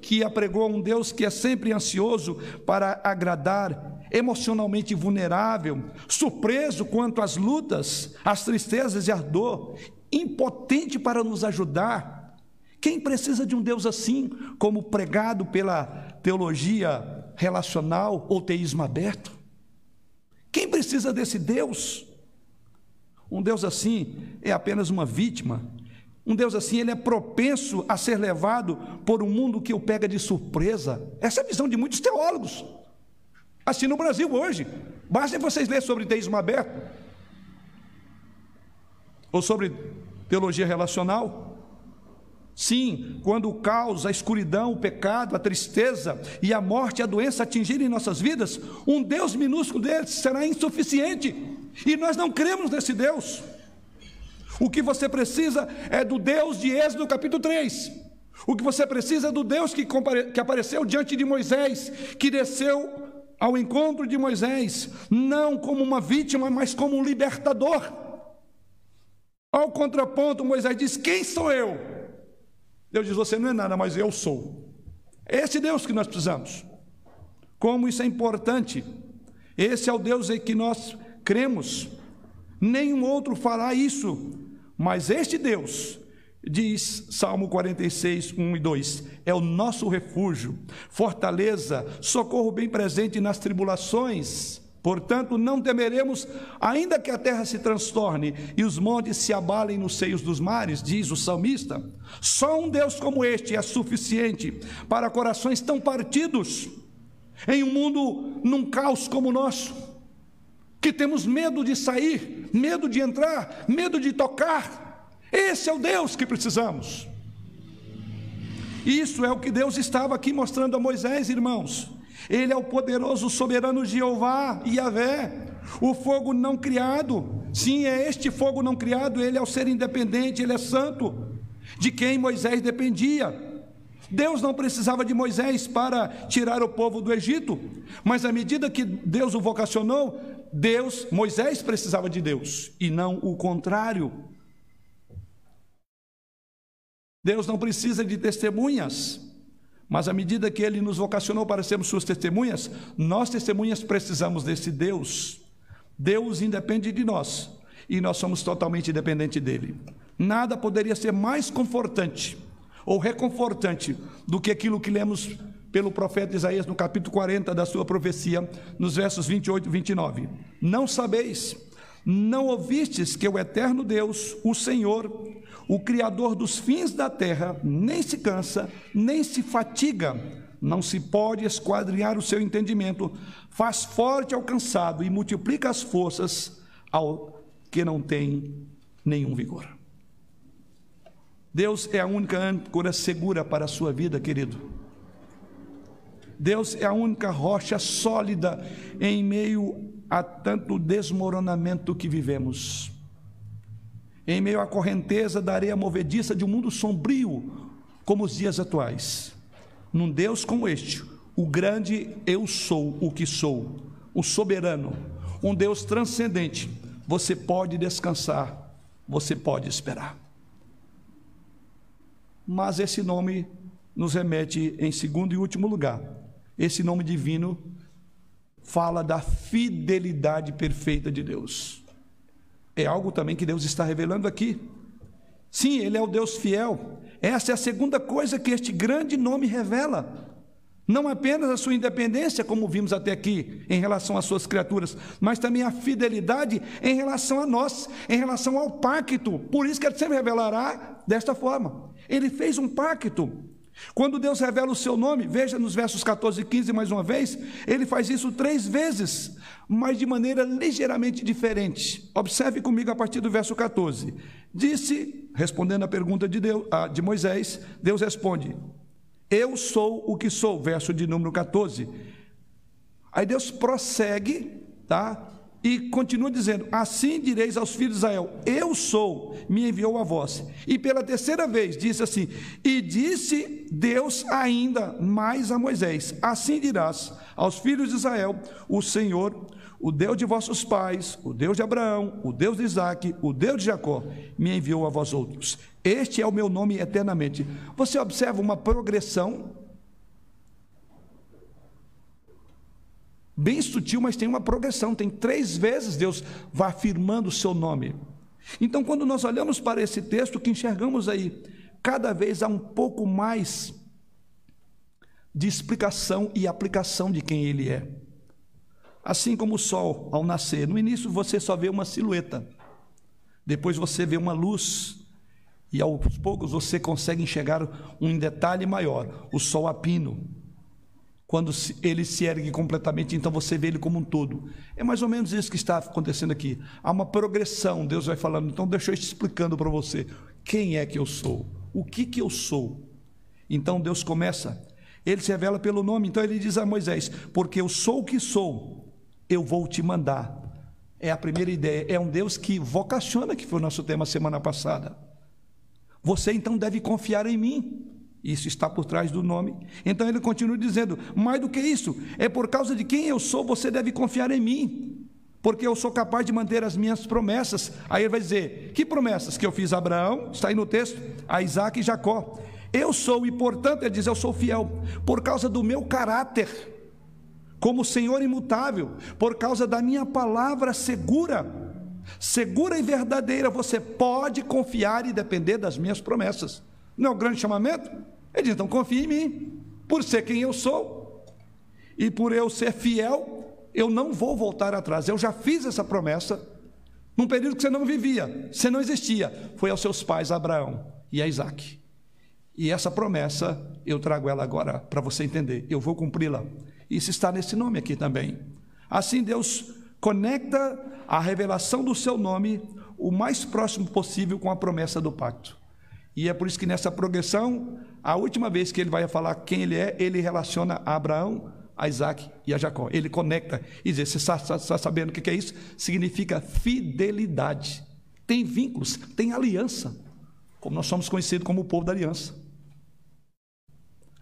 que apregou um Deus que é sempre ansioso para agradar, emocionalmente vulnerável, surpreso quanto às lutas, às tristezas e à dor, impotente para nos ajudar, quem precisa de um Deus assim, como pregado pela teologia relacional ou teísmo aberto? Quem precisa desse Deus? Um Deus assim é apenas uma vítima. Um Deus assim, ele é propenso a ser levado por um mundo que o pega de surpresa. Essa é a visão de muitos teólogos. Assim no Brasil hoje. Basta vocês lerem sobre teísmo aberto. Ou sobre teologia relacional. Sim, quando o caos, a escuridão, o pecado, a tristeza e a morte a doença atingirem nossas vidas, um Deus minúsculo deles será insuficiente. E nós não cremos nesse Deus. O que você precisa é do Deus de Êxodo capítulo 3. O que você precisa é do Deus que, que apareceu diante de Moisés, que desceu ao encontro de Moisés, não como uma vítima, mas como um libertador. Ao contraponto, Moisés diz: Quem sou eu? Deus diz: Você não é nada, mas eu sou. É esse Deus que nós precisamos. Como isso é importante. Esse é o Deus em que nós cremos. Nenhum outro fará isso. Mas este Deus, diz Salmo 46, 1 e 2, é o nosso refúgio, fortaleza, socorro bem presente nas tribulações Portanto, não temeremos, ainda que a terra se transtorne e os montes se abalem nos seios dos mares, diz o salmista. Só um Deus como este é suficiente para corações tão partidos, em um mundo num caos como o nosso, que temos medo de sair, medo de entrar, medo de tocar. Esse é o Deus que precisamos. Isso é o que Deus estava aqui mostrando a Moisés, irmãos. Ele é o poderoso soberano Jeová, Yahvé, o fogo não criado. Sim, é este fogo não criado, ele é o ser independente, ele é santo, de quem Moisés dependia. Deus não precisava de Moisés para tirar o povo do Egito, mas à medida que Deus o vocacionou, Deus, Moisés precisava de Deus e não o contrário. Deus não precisa de testemunhas. Mas à medida que ele nos vocacionou para sermos suas testemunhas, nós testemunhas precisamos desse Deus. Deus independe de nós e nós somos totalmente dependentes dele. Nada poderia ser mais confortante ou reconfortante do que aquilo que lemos pelo profeta Isaías no capítulo 40 da sua profecia, nos versos 28 e 29. Não sabeis, não ouvistes que o eterno Deus, o Senhor, o Criador dos fins da terra nem se cansa, nem se fatiga, não se pode esquadrinhar o seu entendimento, faz forte ao cansado e multiplica as forças ao que não tem nenhum vigor. Deus é a única âncora segura para a sua vida, querido. Deus é a única rocha sólida em meio a tanto desmoronamento que vivemos em meio à correnteza da areia movediça de um mundo sombrio, como os dias atuais. Num Deus como este, o grande eu sou o que sou, o soberano, um Deus transcendente, você pode descansar, você pode esperar. Mas esse nome nos remete em segundo e último lugar. Esse nome divino fala da fidelidade perfeita de Deus. É algo também que Deus está revelando aqui. Sim, Ele é o Deus fiel. Essa é a segunda coisa que este grande nome revela. Não apenas a sua independência, como vimos até aqui, em relação às suas criaturas, mas também a fidelidade em relação a nós, em relação ao pacto. Por isso que ele sempre revelará desta forma. Ele fez um pacto. Quando Deus revela o seu nome, veja nos versos 14 e 15 mais uma vez, ele faz isso três vezes, mas de maneira ligeiramente diferente. Observe comigo a partir do verso 14. Disse, respondendo à pergunta de, Deus, de Moisés, Deus responde: Eu sou o que sou, verso de número 14. Aí Deus prossegue, tá? E continua dizendo: Assim direis aos filhos de Israel: Eu sou, me enviou a vós. E pela terceira vez disse assim: E disse Deus ainda mais a Moisés: Assim dirás aos filhos de Israel: O Senhor, o Deus de vossos pais, o Deus de Abraão, o Deus de Isaac, o Deus de Jacó, me enviou a vós outros. Este é o meu nome eternamente. Você observa uma progressão bem sutil, mas tem uma progressão. Tem três vezes Deus vai afirmando o seu nome. Então, quando nós olhamos para esse texto, que enxergamos aí, cada vez há um pouco mais de explicação e aplicação de quem ele é. Assim como o sol ao nascer, no início você só vê uma silhueta, depois você vê uma luz, e aos poucos você consegue enxergar um detalhe maior: o sol a pino. Quando ele se ergue completamente, então você vê ele como um todo. É mais ou menos isso que está acontecendo aqui. Há uma progressão, Deus vai falando. Então, deixa eu explicando para você quem é que eu sou. o que que eu sou? Então Deus começa, ele se revela pelo nome, então ele diz a Moisés: Porque eu sou o que sou, eu vou te mandar. É a primeira ideia, é um Deus que vocaciona, que foi o nosso tema semana passada. Você então deve confiar em mim. Isso está por trás do nome. Então ele continua dizendo: mais do que isso, é por causa de quem eu sou, você deve confiar em mim, porque eu sou capaz de manter as minhas promessas. Aí ele vai dizer: que promessas que eu fiz a Abraão, está aí no texto, a Isaac e Jacó. Eu sou, e portanto, ele diz: eu sou fiel, por causa do meu caráter, como Senhor imutável, por causa da minha palavra segura, segura e verdadeira, você pode confiar e depender das minhas promessas. Não é o grande chamamento? Ele diz: então confie em mim, por ser quem eu sou, e por eu ser fiel, eu não vou voltar atrás. Eu já fiz essa promessa num período que você não vivia, você não existia. Foi aos seus pais, Abraão e a Isaac. E essa promessa, eu trago ela agora para você entender. Eu vou cumpri-la. Isso está nesse nome aqui também. Assim, Deus conecta a revelação do seu nome o mais próximo possível com a promessa do pacto. E é por isso que nessa progressão, a última vez que ele vai falar quem ele é, ele relaciona a Abraão, a Isaac e a Jacó. Ele conecta e diz: Você está, está, está sabendo o que é isso? Significa fidelidade. Tem vínculos, tem aliança. Como nós somos conhecidos como o povo da aliança.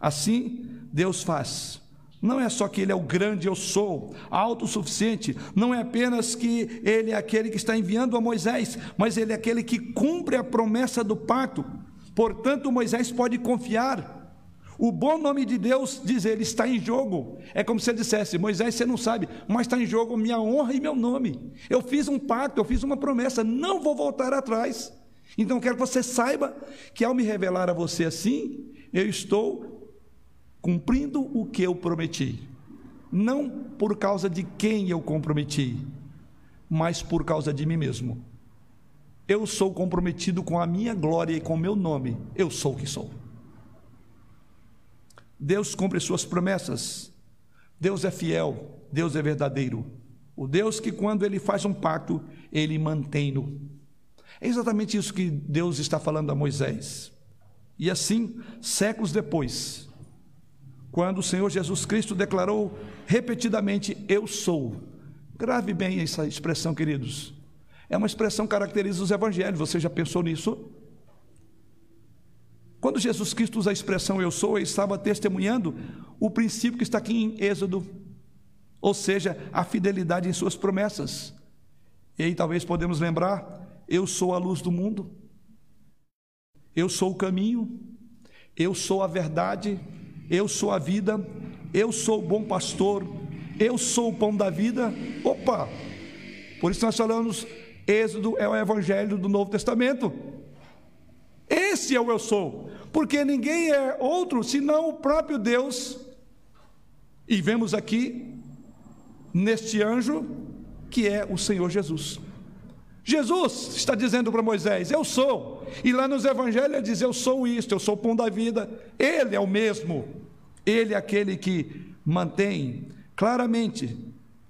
Assim, Deus faz. Não é só que Ele é o grande eu sou, autossuficiente, não é apenas que Ele é aquele que está enviando a Moisés, mas Ele é aquele que cumpre a promessa do pacto. Portanto, Moisés pode confiar. O bom nome de Deus, diz ele, está em jogo. É como se ele dissesse: Moisés, você não sabe, mas está em jogo minha honra e meu nome. Eu fiz um pacto, eu fiz uma promessa, não vou voltar atrás. Então quero que você saiba que ao me revelar a você assim, eu estou cumprindo o que eu prometi. Não por causa de quem eu comprometi, mas por causa de mim mesmo. Eu sou comprometido com a minha glória e com o meu nome. Eu sou o que sou. Deus cumpre suas promessas. Deus é fiel. Deus é verdadeiro. O Deus que, quando Ele faz um pacto, Ele mantém-no. É exatamente isso que Deus está falando a Moisés. E assim, séculos depois, quando o Senhor Jesus Cristo declarou repetidamente: Eu sou. Grave bem essa expressão, queridos. É uma expressão que caracteriza os evangelhos. Você já pensou nisso? Quando Jesus Cristo usa a expressão eu sou, ele estava testemunhando o princípio que está aqui em Êxodo, ou seja, a fidelidade em suas promessas. E aí talvez podemos lembrar: eu sou a luz do mundo, eu sou o caminho, eu sou a verdade, eu sou a vida, eu sou o bom pastor, eu sou o pão da vida. Opa! Por isso nós falamos, Êxodo é o evangelho do Novo Testamento. Esse é o eu sou, porque ninguém é outro senão o próprio Deus. E vemos aqui neste anjo que é o Senhor Jesus. Jesus está dizendo para Moisés: Eu sou. E lá nos evangelhos ele diz: Eu sou isto, eu sou o pão da vida. Ele é o mesmo. Ele é aquele que mantém claramente,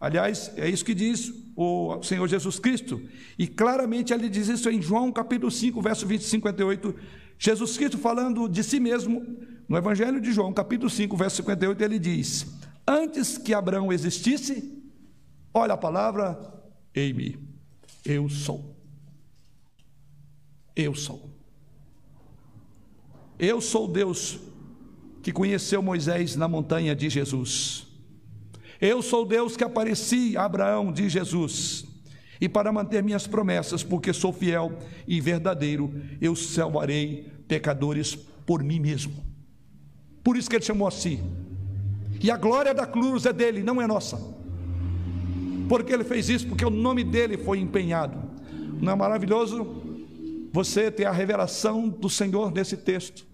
aliás, é isso que diz o Senhor Jesus Cristo, e claramente ele diz isso em João capítulo 5, verso 20 e 58. Jesus Cristo falando de si mesmo, no Evangelho de João, capítulo 5, verso 58, ele diz: Antes que Abraão existisse, olha a palavra, ei-me, eu sou. Eu sou. Eu sou Deus que conheceu Moisés na montanha de Jesus. Eu sou Deus que apareci a Abraão, de Jesus. E para manter minhas promessas, porque sou fiel e verdadeiro, eu salvarei pecadores por mim mesmo. Por isso que ele chamou assim. E a glória da cruz é dele, não é nossa. Porque ele fez isso, porque o nome dele foi empenhado. Não é maravilhoso você ter a revelação do Senhor nesse texto?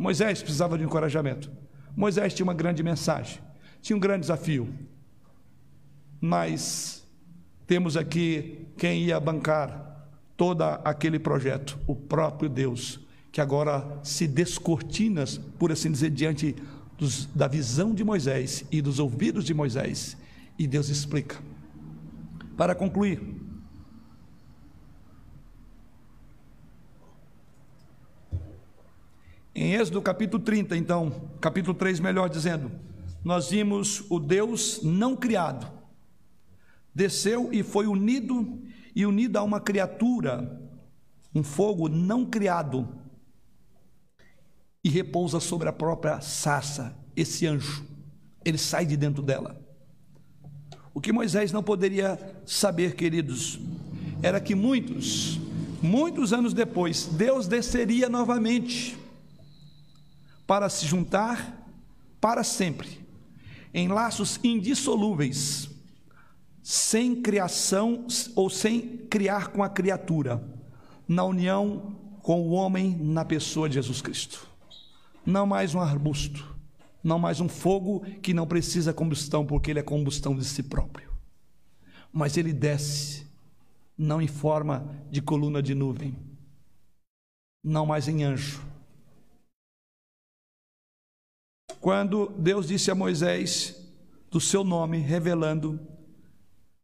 Moisés precisava de encorajamento. Moisés tinha uma grande mensagem, tinha um grande desafio. Mas temos aqui quem ia bancar todo aquele projeto, o próprio Deus, que agora se descortina, por assim dizer, diante dos, da visão de Moisés e dos ouvidos de Moisés, e Deus explica. Para concluir, Em Êxodo capítulo 30, então, capítulo 3, melhor dizendo, nós vimos o Deus não criado, desceu e foi unido, e unido a uma criatura, um fogo não criado, e repousa sobre a própria sarça, esse anjo, ele sai de dentro dela. O que Moisés não poderia saber, queridos, era que muitos, muitos anos depois, Deus desceria novamente para se juntar para sempre em laços indissolúveis, sem criação ou sem criar com a criatura, na união com o homem na pessoa de Jesus Cristo. Não mais um arbusto, não mais um fogo que não precisa combustão, porque ele é combustão de si próprio. Mas ele desce, não em forma de coluna de nuvem, não mais em anjo, Quando Deus disse a Moisés do seu nome, revelando,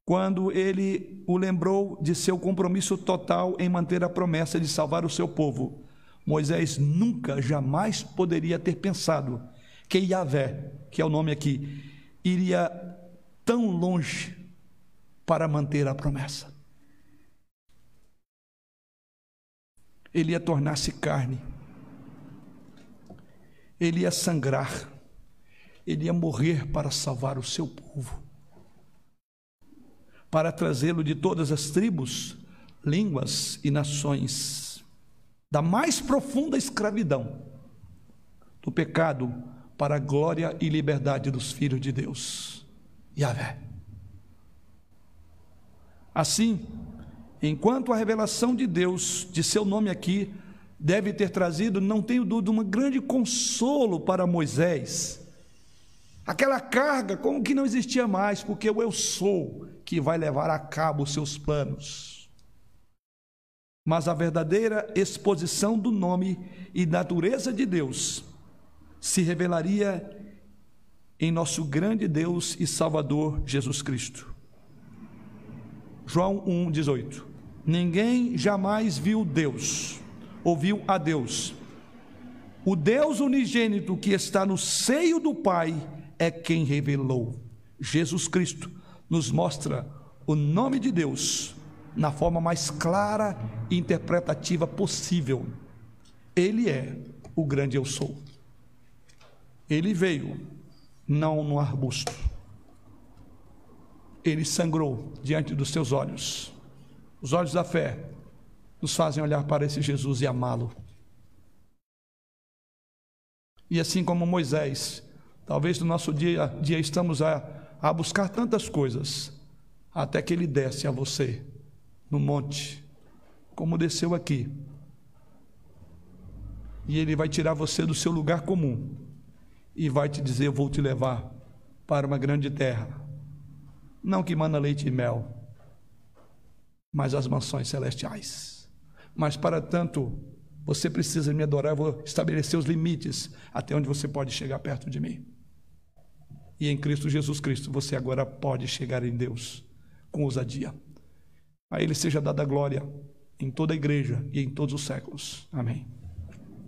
quando ele o lembrou de seu compromisso total em manter a promessa de salvar o seu povo, Moisés nunca, jamais poderia ter pensado que Yahvé, que é o nome aqui, iria tão longe para manter a promessa. Ele ia tornar-se carne ele ia sangrar, ele ia morrer para salvar o seu povo, para trazê-lo de todas as tribos, línguas e nações, da mais profunda escravidão, do pecado, para a glória e liberdade dos filhos de Deus. Yahvé. Assim, enquanto a revelação de Deus, de seu nome aqui, deve ter trazido, não tenho dúvida, um grande consolo para Moisés. Aquela carga como que não existia mais, porque o eu sou que vai levar a cabo os seus planos. Mas a verdadeira exposição do nome e natureza de Deus se revelaria em nosso grande Deus e Salvador Jesus Cristo. João 1,18 Ninguém jamais viu Deus ouviu a Deus. O Deus unigênito que está no seio do Pai é quem revelou. Jesus Cristo nos mostra o nome de Deus na forma mais clara e interpretativa possível. Ele é o grande eu sou. Ele veio não no arbusto. Ele sangrou diante dos seus olhos, os olhos da fé, nos fazem olhar para esse Jesus e amá-lo. E assim como Moisés, talvez no nosso dia dia estamos a, a buscar tantas coisas, até que ele desce a você no monte, como desceu aqui. E ele vai tirar você do seu lugar comum e vai te dizer: Eu vou te levar para uma grande terra, não que mana leite e mel, mas as mansões celestiais. Mas para tanto, você precisa me adorar, eu vou estabelecer os limites até onde você pode chegar perto de mim. E em Cristo Jesus Cristo, você agora pode chegar em Deus com ousadia. A Ele seja dada a glória em toda a igreja e em todos os séculos. Amém.